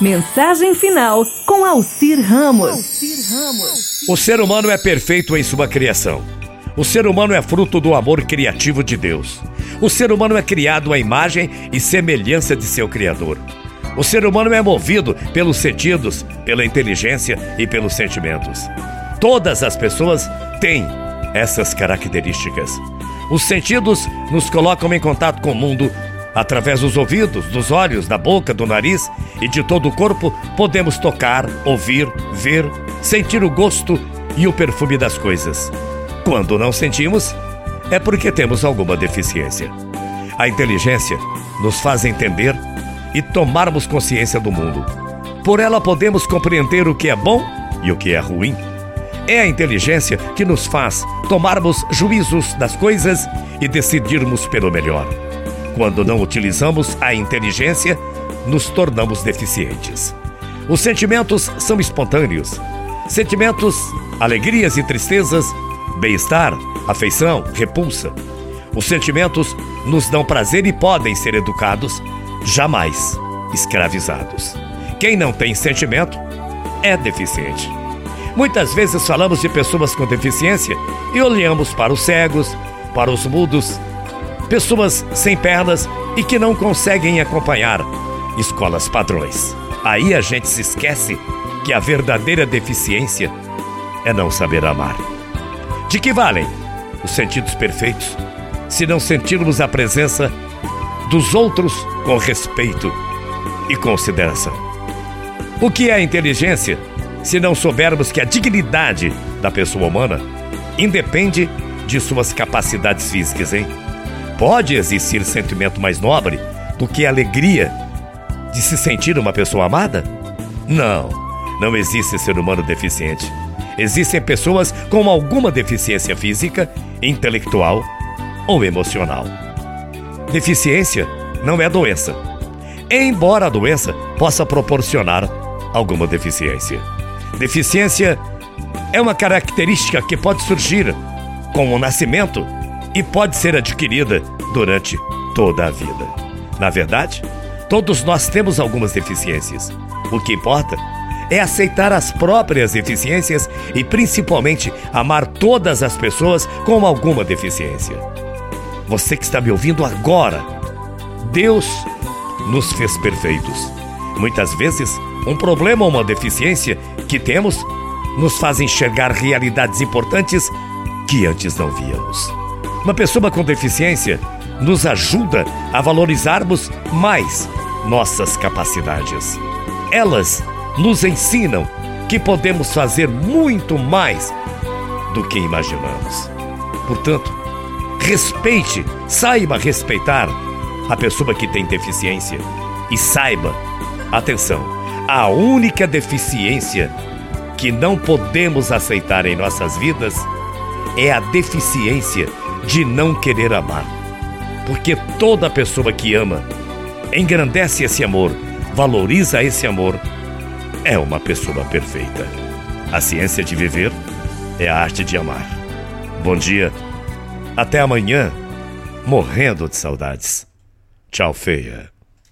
Mensagem final com Alcir Ramos. O ser humano é perfeito em sua criação. O ser humano é fruto do amor criativo de Deus. O ser humano é criado à imagem e semelhança de seu Criador. O ser humano é movido pelos sentidos, pela inteligência e pelos sentimentos. Todas as pessoas têm essas características. Os sentidos nos colocam em contato com o mundo. Através dos ouvidos, dos olhos, da boca, do nariz e de todo o corpo, podemos tocar, ouvir, ver, sentir o gosto e o perfume das coisas. Quando não sentimos, é porque temos alguma deficiência. A inteligência nos faz entender e tomarmos consciência do mundo. Por ela podemos compreender o que é bom e o que é ruim. É a inteligência que nos faz tomarmos juízos das coisas e decidirmos pelo melhor. Quando não utilizamos a inteligência, nos tornamos deficientes. Os sentimentos são espontâneos. Sentimentos, alegrias e tristezas, bem-estar, afeição, repulsa. Os sentimentos nos dão prazer e podem ser educados jamais escravizados. Quem não tem sentimento é deficiente. Muitas vezes falamos de pessoas com deficiência e olhamos para os cegos, para os mudos, pessoas sem pernas e que não conseguem acompanhar escolas padrões. Aí a gente se esquece que a verdadeira deficiência é não saber amar. De que valem os sentidos perfeitos se não sentirmos a presença dos outros com respeito e consideração. O que é inteligência se não soubermos que a dignidade da pessoa humana independe de suas capacidades físicas, hein? Pode existir sentimento mais nobre do que a alegria de se sentir uma pessoa amada? Não, não existe ser humano deficiente. Existem pessoas com alguma deficiência física, intelectual ou emocional. Deficiência não é doença, embora a doença possa proporcionar alguma deficiência. Deficiência é uma característica que pode surgir com o nascimento e pode ser adquirida durante toda a vida. Na verdade, todos nós temos algumas deficiências. O que importa é aceitar as próprias deficiências e principalmente amar todas as pessoas com alguma deficiência. Você que está me ouvindo agora, Deus nos fez perfeitos. Muitas vezes, um problema ou uma deficiência que temos nos faz enxergar realidades importantes que antes não víamos. Uma pessoa com deficiência nos ajuda a valorizarmos mais nossas capacidades. Elas nos ensinam que podemos fazer muito mais do que imaginamos. Portanto, Respeite, saiba respeitar a pessoa que tem deficiência. E saiba, atenção, a única deficiência que não podemos aceitar em nossas vidas é a deficiência de não querer amar. Porque toda pessoa que ama engrandece esse amor, valoriza esse amor, é uma pessoa perfeita. A ciência de viver é a arte de amar. Bom dia. Até amanhã, morrendo de saudades. Tchau, feia.